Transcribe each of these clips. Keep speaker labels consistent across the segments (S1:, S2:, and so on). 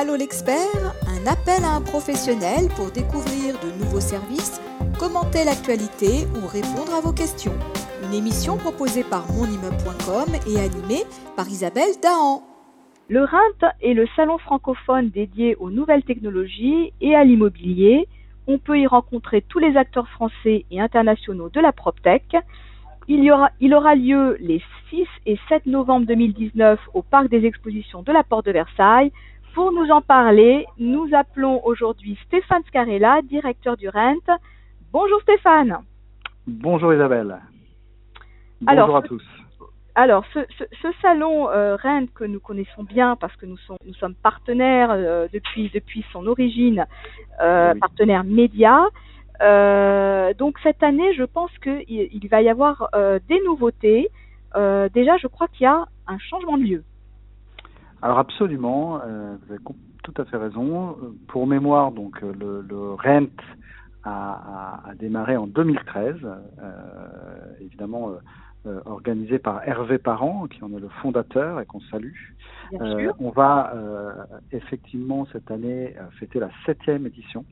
S1: Allô l'expert, un appel à un professionnel pour découvrir de nouveaux services, commenter l'actualité ou répondre à vos questions. Une émission proposée par monimmeuble.com et animée par Isabelle Dahan.
S2: Le RINT est le salon francophone dédié aux nouvelles technologies et à l'immobilier. On peut y rencontrer tous les acteurs français et internationaux de la PropTech. Il, y aura, il aura lieu les 6 et 7 novembre 2019 au Parc des Expositions de la Porte de Versailles. Pour nous en parler, nous appelons aujourd'hui Stéphane Scarella, directeur du RENT. Bonjour Stéphane.
S3: Bonjour Isabelle. Bonjour
S2: Alors,
S3: à tous.
S2: Alors, ce, ce, ce salon euh, RENT que nous connaissons bien parce que nous, sommes, nous sommes partenaires euh, depuis, depuis son origine, euh,
S3: Oui.
S2: partenaires médias. Euh, donc cette année, je pense qu'il il va y avoir des nouveautés. Déjà, je crois qu'il y a un changement de lieu.
S3: Alors absolument, euh, vous avez tout à fait raison. Pour mémoire, donc euh, le, le RENT a, a- a démarré en 2013, euh, évidemment euh, organisé par Hervé Parent, qui en est le fondateur et qu'on salue.
S2: Bien sûr.
S3: on va effectivement cette année fêter la septième édition.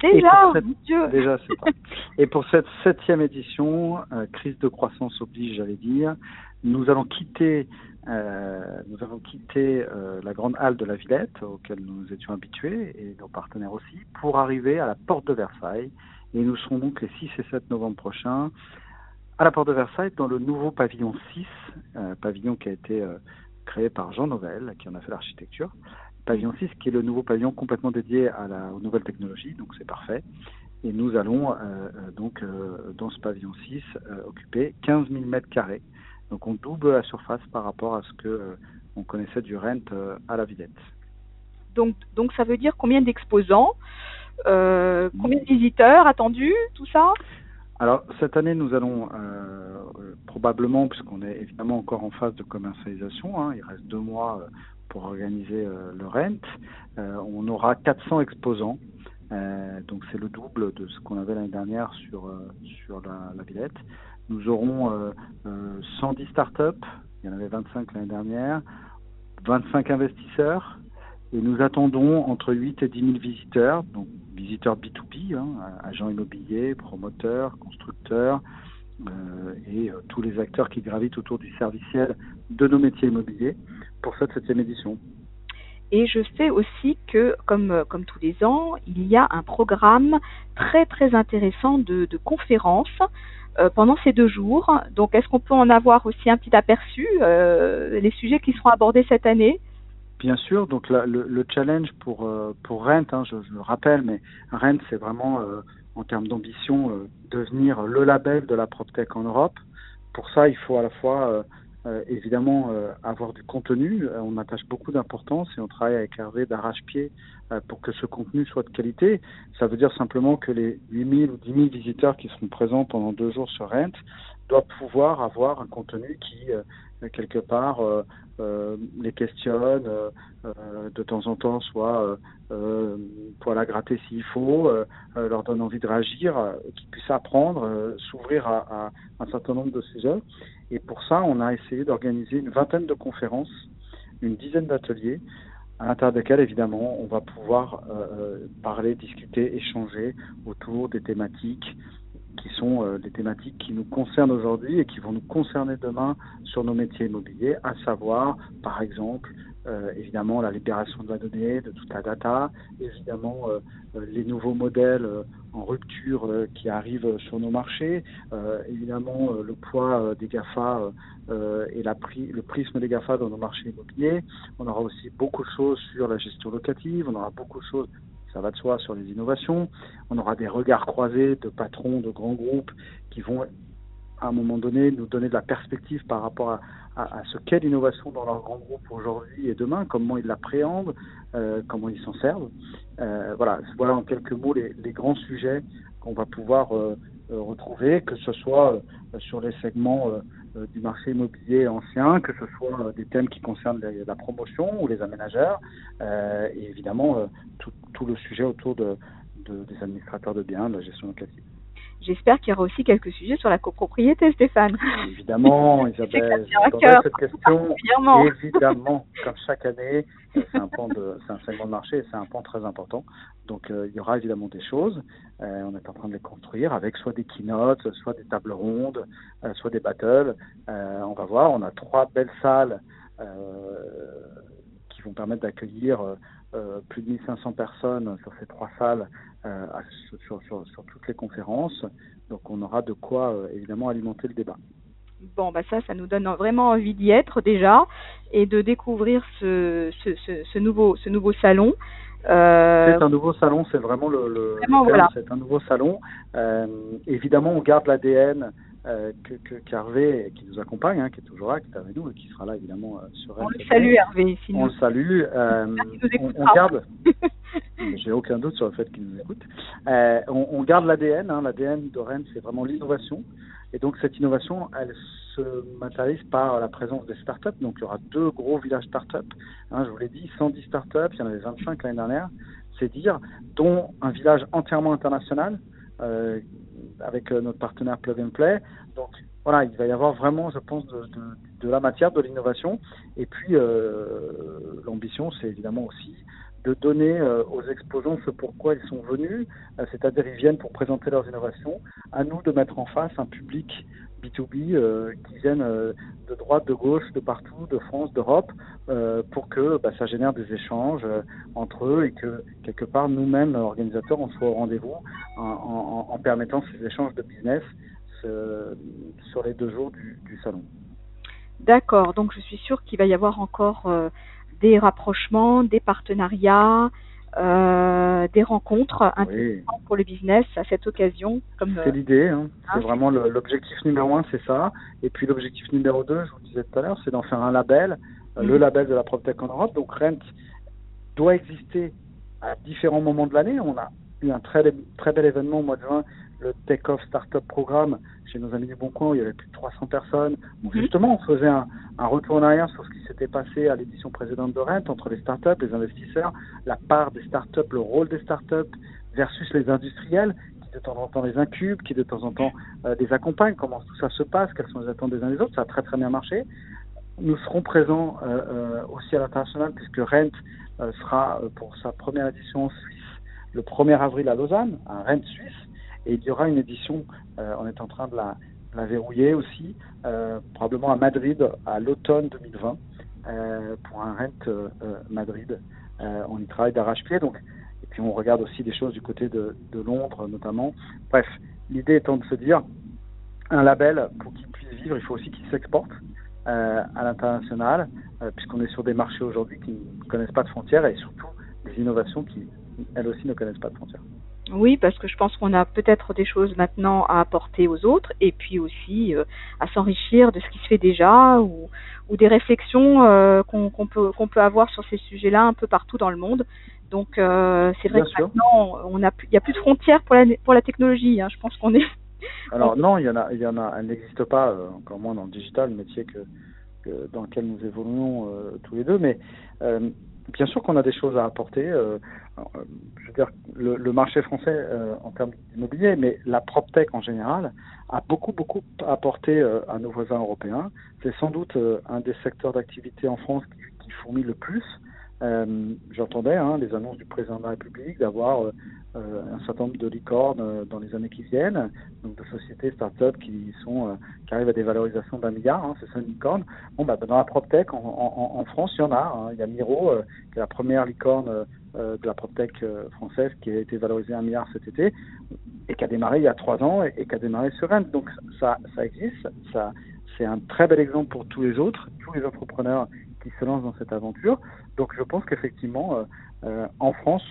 S2: Déjà,
S3: cette-
S2: Dieu.
S3: Déjà, c'est pas. Et pour cette septième édition, euh, crise de croissance oblige, j'allais dire, nous allons quitter, euh, nous allons quitter euh, la grande halle de la Villette, auquel nous étions habitués, et nos partenaires aussi, pour arriver à la porte de Versailles. Et nous serons donc les 6 et 7 novembre prochains à la porte de Versailles dans le nouveau pavillon 6, euh, pavillon qui a été créé par Jean Nouvel, qui en a fait l'architecture. Pavillon 6, qui est le nouveau pavillon complètement dédié à la, aux nouvelles technologies, donc c'est parfait. Et nous allons donc dans ce pavillon 6 euh, occuper 15 000 mètres carrés. Donc on double la surface par rapport à ce que euh, on connaissait du rent euh, à la Villette.
S2: Donc, donc ça veut dire combien d'exposants, euh, combien de visiteurs attendus, tout ça?
S3: Alors cette année nous allons probablement, puisqu'on est évidemment encore en phase de commercialisation, hein, il reste deux mois pour organiser le rent, on aura 400 exposants. Donc c'est le double de ce qu'on avait l'année dernière sur sur la, la Villette. Nous aurons euh, euh, 110 startups, il y en avait 25 l'année dernière, 25 investisseurs, et nous attendons entre 8 et 10 000 visiteurs, donc visiteurs B2B, hein, agents immobiliers, promoteurs, constructeurs, euh, et euh, tous les acteurs qui gravitent autour du serviciel de nos métiers immobiliers pour cette septième édition.
S2: Et je sais aussi que, comme, euh, tous les ans, il y a un programme très très intéressant de, conférences euh, pendant ces deux jours. Donc, est-ce qu'on peut en avoir aussi un petit aperçu, euh, les sujets qui seront abordés cette année?
S3: Bien sûr, donc le, le challenge pour euh, pour Rent, hein, je, je le rappelle, mais Rent c'est vraiment euh, en termes d'ambition euh, devenir le label de la PropTech en Europe. Pour ça, il faut à la fois euh, évidemment euh, avoir du contenu. Euh, on attache beaucoup d'importance et on travaille avec Hervé d'arrache-pied euh, pour que ce contenu soit de qualité. Ça veut dire simplement que les 8000 ou 10 000 visiteurs qui seront présents pendant deux jours sur Rent doivent pouvoir avoir un contenu qui euh, quelque part euh, les questionne, de temps en temps soit euh, poil à gratter s'il faut, euh, leur donne envie de réagir, qu'ils puissent apprendre, s'ouvrir à, à un certain nombre de sujets. Et pour ça, on a essayé d'organiser une vingtaine de conférences, une dizaine d'ateliers, à l'intérieur desquels, évidemment, on va pouvoir euh, euh, parler, discuter, échanger autour des thématiques qui sont euh, des thématiques qui nous concernent aujourd'hui et qui vont nous concerner demain sur nos métiers immobiliers, à savoir, par exemple, euh, évidemment, la libération de la donnée, de toute la data, évidemment, euh, euh, les nouveaux modèles en rupture qui arrivent sur nos marchés, évidemment, le poids des GAFA et la pri le prisme des GAFA dans nos marchés immobiliers. On aura aussi beaucoup de choses sur la gestion locative, on aura beaucoup de choses ça va de soi sur les innovations. On aura des regards croisés de patrons de grands groupes qui vont, à un moment donné, nous donner de la perspective par rapport à, à, ce qu'est l'innovation dans leur grand groupe aujourd'hui et demain, comment ils l'appréhendent, euh, comment ils s'en servent. Euh, voilà, voilà en quelques mots les, grands sujets qu'on va pouvoir euh, retrouver, que ce soit sur les segments du marché immobilier ancien, que ce soit des thèmes qui concernent la promotion ou les aménageurs, et évidemment tout, tout le sujet autour de, de- des administrateurs de biens, de la gestion locative.
S2: J'espère qu'il y aura aussi quelques sujets sur la copropriété, Stéphane.
S3: Évidemment, Isabelle. cette question. Évidemment, comme chaque année, c'est un de, c'est un segment de marché et c'est un point très important. Donc, euh, il y aura évidemment des choses. Euh, on est en train de les construire avec soit des keynotes, soit des tables rondes, euh, soit des battles. on va voir. On a trois belles salles qui vont permettre d'accueillir plus de 1500 personnes sur ces trois salles euh, sur, sur, sur, toutes les conférences. Donc on aura de quoi euh, évidemment alimenter le débat.
S2: Bon, bah ça, ça nous donne vraiment envie d'y être déjà et de découvrir ce, ce, ce, ce nouveau, ce nouveau salon.
S3: Euh... C'est un nouveau salon, c'est vraiment le, le, voilà. c'est un nouveau salon. Euh, évidemment, on garde l'ADN euh, que, que qu'Hervé, qui nous accompagne, hein, qui est toujours là, qui est avec nous et qui sera là évidemment euh, sur
S2: On le salue Hervé.
S3: On le salue. Euh, on, on, garde. J'ai aucun doute sur le fait qu'il nous écoute. Euh, on, on, garde l'ADN. Hein, L'ADN de Rennes, c'est vraiment l'innovation. Et donc cette innovation, elle se matérialise par la présence des startups. Donc il y aura deux gros villages startups. Hein, je vous l'ai dit, 110 startups. Il y en avait 25 l'année dernière. C'est dire, dont un village entièrement international. Euh, avec euh, notre partenaire Plug and Play. Donc voilà, il va y avoir vraiment, je pense, de, la matière, de l'innovation. Et puis euh, l'ambition, c'est évidemment aussi de donner euh, aux exposants ce pourquoi ils sont venus, c'est-à-dire ils viennent pour présenter leurs innovations, à nous de mettre en face un public B2B euh, qui viennent euh, de droite, de gauche, de partout, de France, d'Europe, euh, pour que bah, ça génère des échanges entre eux et que quelque part nous-mêmes, organisateurs, on soit au rendez-vous en, permettant ces échanges de business sur les deux jours du, du salon.
S2: D'accord, donc je suis sûre qu'il va y avoir encore des rapprochements, des partenariats, euh, des rencontres intéressantes pour le business à cette occasion.
S3: Comme c'est l'idée, hein. c'est hein. vraiment l'objectif numéro un, c'est ça. Et puis l'objectif numéro deux, je vous disais tout à l'heure, c'est d'en faire un label, euh, le mhm. label de la PropTech en Europe. Donc Rent doit exister à différents moments de l'année. On a eu un très très bel événement au mois de juin le Take Off Startup Programme chez nos amis du Bon Coin, où il y avait plus de 300 personnes. Où mhm. justement, on faisait un, un, retour en arrière sur ce qui s'était passé à l'édition précédente de Rent entre les startups, les investisseurs, la part des startups, le rôle des startups versus les industriels qui de temps en temps les incubent, qui de temps en temps euh, les accompagnent, comment tout ça se passe, quelles sont les attentes des uns des autres. Ça a très très bien marché. Nous serons présents euh, euh, aussi à l'international puisque Rent sera pour sa première édition en Suisse le 1er avril à Lausanne, à Rent Suisse et il y aura une édition, euh, on est en train de la, verrouiller aussi, euh, probablement à Madrid à l'automne 2020 euh, pour un Rent Madrid. On y travaille d'arrache-pied, et puis on regarde aussi des choses du côté de, Londres notamment. Bref, l'idée étant de se dire un label pour qu'il puisse vivre, il faut aussi qu'il s'exporte à l'international, puisqu'on est sur des marchés aujourd'hui qui ne connaissent pas de frontières et surtout des innovations qui elles aussi ne connaissent pas de frontières.
S2: Oui, parce que je pense qu'on a peut-être des choses maintenant à apporter aux autres et puis aussi euh, à s'enrichir de ce qui se fait déjà ou, ou des réflexions euh, qu'on qu peut, qu'on peut avoir sur ces sujets-là un peu partout dans le monde. Donc euh, c'est vrai Bien que sûr. maintenant on a il y a plus de frontières pour la pour la technologie. Hein. Je pense qu'on est.
S3: Alors non, il y en a il y en a elle n'existe pas encore moins dans le digital, métier que, que dans lequel nous évoluons tous les deux, mais bien sûr qu'on a des choses à apporter. Euh, je veux dire, le, marché français euh, en termes d'immobilier, mais la PropTech en général a beaucoup, beaucoup apporté euh, à nos voisins européens. C'est sans doute euh, un des secteurs d'activité en France qui, qui fournit le plus. Euh, J'entendais hein, les annonces du président de la République d'avoir euh, un certain nombre de licornes euh, dans les années qui viennent, donc de sociétés start-up qui arrivent à des valorisations d'un milliard, hein, c'est ça une licorne. Bon bah dans la PropTech en, France il y en a, hein. il y a Miro qui est la première licorne de la PropTech française qui a été valorisée un milliard cet été et qui a démarré il y a trois ans et, qui a démarré sur Rennes. Donc ça existe, c'est un très bel exemple pour tous les autres, tous les entrepreneurs qui se lancent dans cette aventure. Donc je pense qu'effectivement, euh, euh, en France,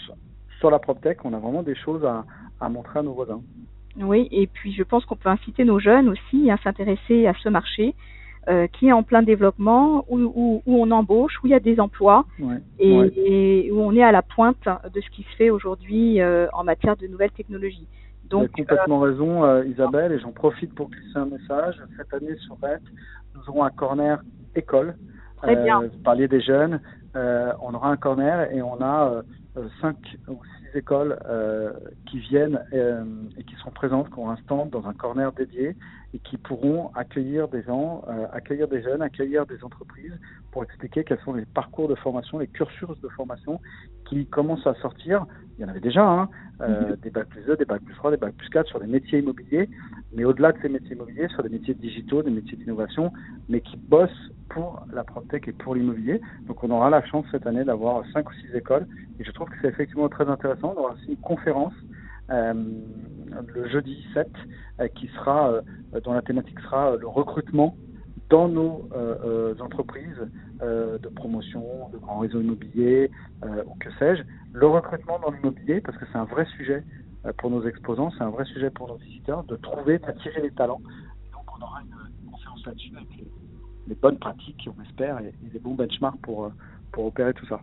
S3: sur la PropTech, on a vraiment des choses à, à montrer à nos voisins.
S2: Oui, et puis je pense qu'on peut inciter nos jeunes aussi à s'intéresser à ce marché euh, qui est en plein développement, où, où, où, on embauche, où il y a des emplois
S3: ouais,
S2: et,
S3: ouais.
S2: et, où on est à la pointe de ce qui se fait aujourd'hui en matière de nouvelles technologies.
S3: Donc, Vous avez complètement raison, Isabelle, et j'en profite pour glisser un message. Cette année sur RET, nous aurons un corner école.
S2: Très bien.
S3: vous parliez des jeunes, on aura un corner et on a cinq ou six écoles qui viennent et qui sont présentes pour l'instant dans un corner dédié et qui pourront accueillir des gens, accueillir des jeunes, accueillir des entreprises pour expliquer quels sont les parcours de formation, les cursus de formation qui commencent à sortir. Il y en avait déjà, hein, euh, mhm. des bacs plus 2, des bacs plus 3, des bacs plus 4 sur des métiers immobiliers, mais au-delà de ces métiers immobiliers, sur des métiers digitaux, des métiers d'innovation, mais qui bossent pour la PropTech et pour l'immobilier. Donc on aura la chance cette année d'avoir 5 ou 6 écoles, et je trouve que c'est effectivement très intéressant d'avoir aussi une conférence euh, le jeudi 7 euh, qui sera, euh, dont la thématique sera le recrutement dans nos euh, euh, entreprises euh, de promotion, de grands réseaux immobiliers ou que sais-je, le recrutement dans l'immobilier, parce que c'est un vrai sujet pour nos exposants, c'est un vrai sujet pour nos visiteurs, de trouver, d'attirer les talents. donc on aura une, conférence là-dessus avec les, bonnes pratiques, on espère, et, les bons benchmarks pour, pour opérer tout ça.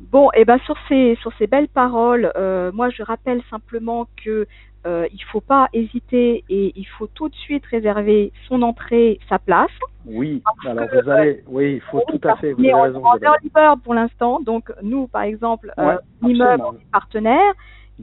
S2: Bon, et eh ben sur ces sur ces belles paroles, moi je rappelle simplement que euh, il ne faut pas hésiter et il faut tout de suite réserver son entrée, sa place.
S3: Oui, alors vous allez, oui, il faut tout à fait.
S2: Vous avez raison, en early bird pour l'instant, donc nous, par exemple, euh, l'immeuble est partenaire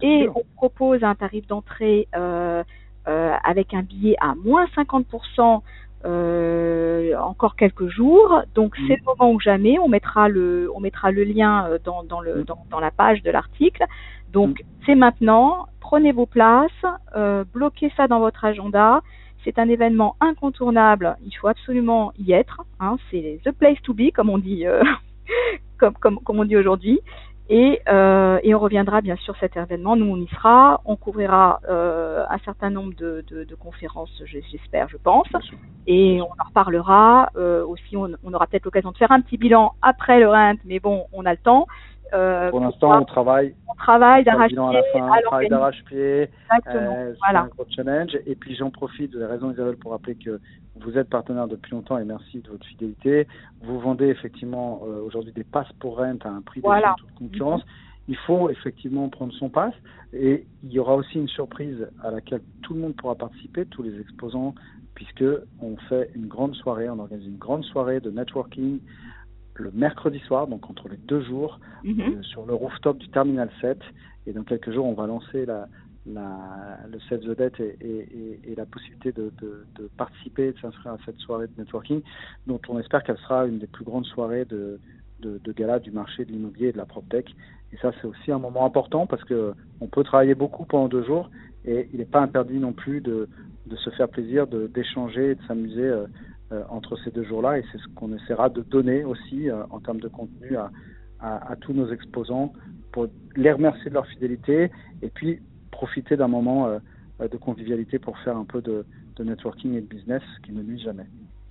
S2: et on propose un tarif d'entrée euh, euh, avec un billet à moins 50% euh, encore quelques jours. Donc mm. c'est le moment ou jamais. On mettra le, on mettra le lien euh, dans, dans, le, mm. dans, dans la page de l'article. Donc mm. c'est maintenant prenez vos places, euh, bloquez ça dans votre agenda. C'est un événement incontournable, il faut absolument y être. Hein. c'est the place to be, comme on dit, euh, comme, comme, comme, on dit aujourd'hui. Et, euh, et, on reviendra bien sûr cet événement. Nous, on y sera. On couvrira euh, un certain nombre de, de, de conférences, j'espère, je pense. Et on en reparlera. Euh, aussi, on, on aura peut-être l'occasion de faire un petit bilan après le RENT, mais bon, on a le temps.
S3: Euh, pour l'instant, on travaille.
S2: On travaille d'arrache-pied.
S3: On travaille d'arrache-pied. Euh, voilà. un gros challenge. Et puis, j'en profite, vous avez raison, Isabelle, pour rappeler que vous êtes partenaire depuis longtemps et merci de votre fidélité. Vous vendez effectivement euh, aujourd'hui des passes pour rent à un prix de toute concurrence. Il faut effectivement prendre son pass et il y aura aussi une surprise à laquelle tout le monde pourra participer, tous les exposants, puisque on fait une grande soirée, on organise une grande soirée de networking le mercredi soir, donc entre les deux jours, mhm. euh, sur le rooftop du Terminal 7. Et dans quelques jours, on va lancer la, la, le Save the Debt et, et, et la possibilité de, de, de participer, de s'inscrire à cette soirée de networking, dont on espère qu'elle sera une des plus grandes soirées de, de, de gala du marché de l'immobilier et de la PropTech. Et ça, c'est aussi un moment important parce que on peut travailler beaucoup pendant deux jours et il n'est pas interdit non plus de, de se faire plaisir, d'échanger et de s'amuser euh, entre ces deux jours-là et c'est ce qu'on essaiera de donner aussi euh, en termes de contenu à, à, à, tous nos exposants pour les remercier de leur fidélité et puis profiter d'un moment euh, de convivialité pour faire un peu de, de networking et de business qui ne nuit jamais.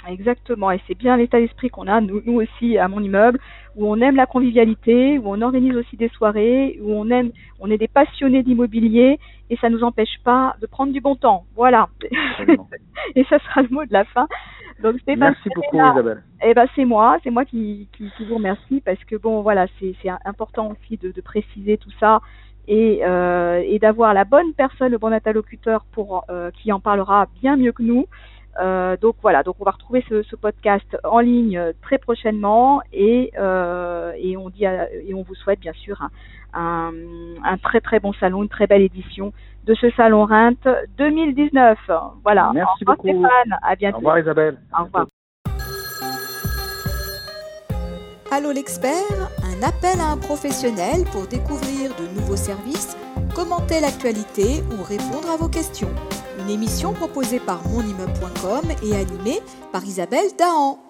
S2: Exactement, et c'est bien l'état d'esprit qu'on a, nous, nous, aussi, à mon immeuble, où on aime la convivialité, où on organise aussi des soirées, où on aime, on est des passionnés d'immobilier, et ça ne nous empêche pas de prendre du bon temps. Voilà. et ça sera le mot de la fin.
S3: Donc Merci beaucoup Isabelle.
S2: Eh ben c'est moi, c'est moi qui, qui, qui, vous remercie parce que bon voilà c'est important aussi de, de, préciser tout ça et, euh, et d'avoir la bonne personne, le bon interlocuteur pour euh, qui en parlera bien mieux que nous. Euh, donc voilà, donc on va retrouver ce, ce podcast en ligne très prochainement et, euh, et on dit et on vous souhaite bien sûr un, un, un, très très bon salon, une très belle édition de ce salon Rent 2019. Voilà.
S3: Merci beaucoup.
S2: Stéphane. À bientôt.
S3: Au revoir Isabelle.
S2: Au revoir.
S1: Allô l'expert, un appel à un professionnel pour découvrir de nouveaux services, commenter l'actualité ou répondre à vos questions. Une émission proposée par monimmeuble.com et animée par Isabelle Dahan.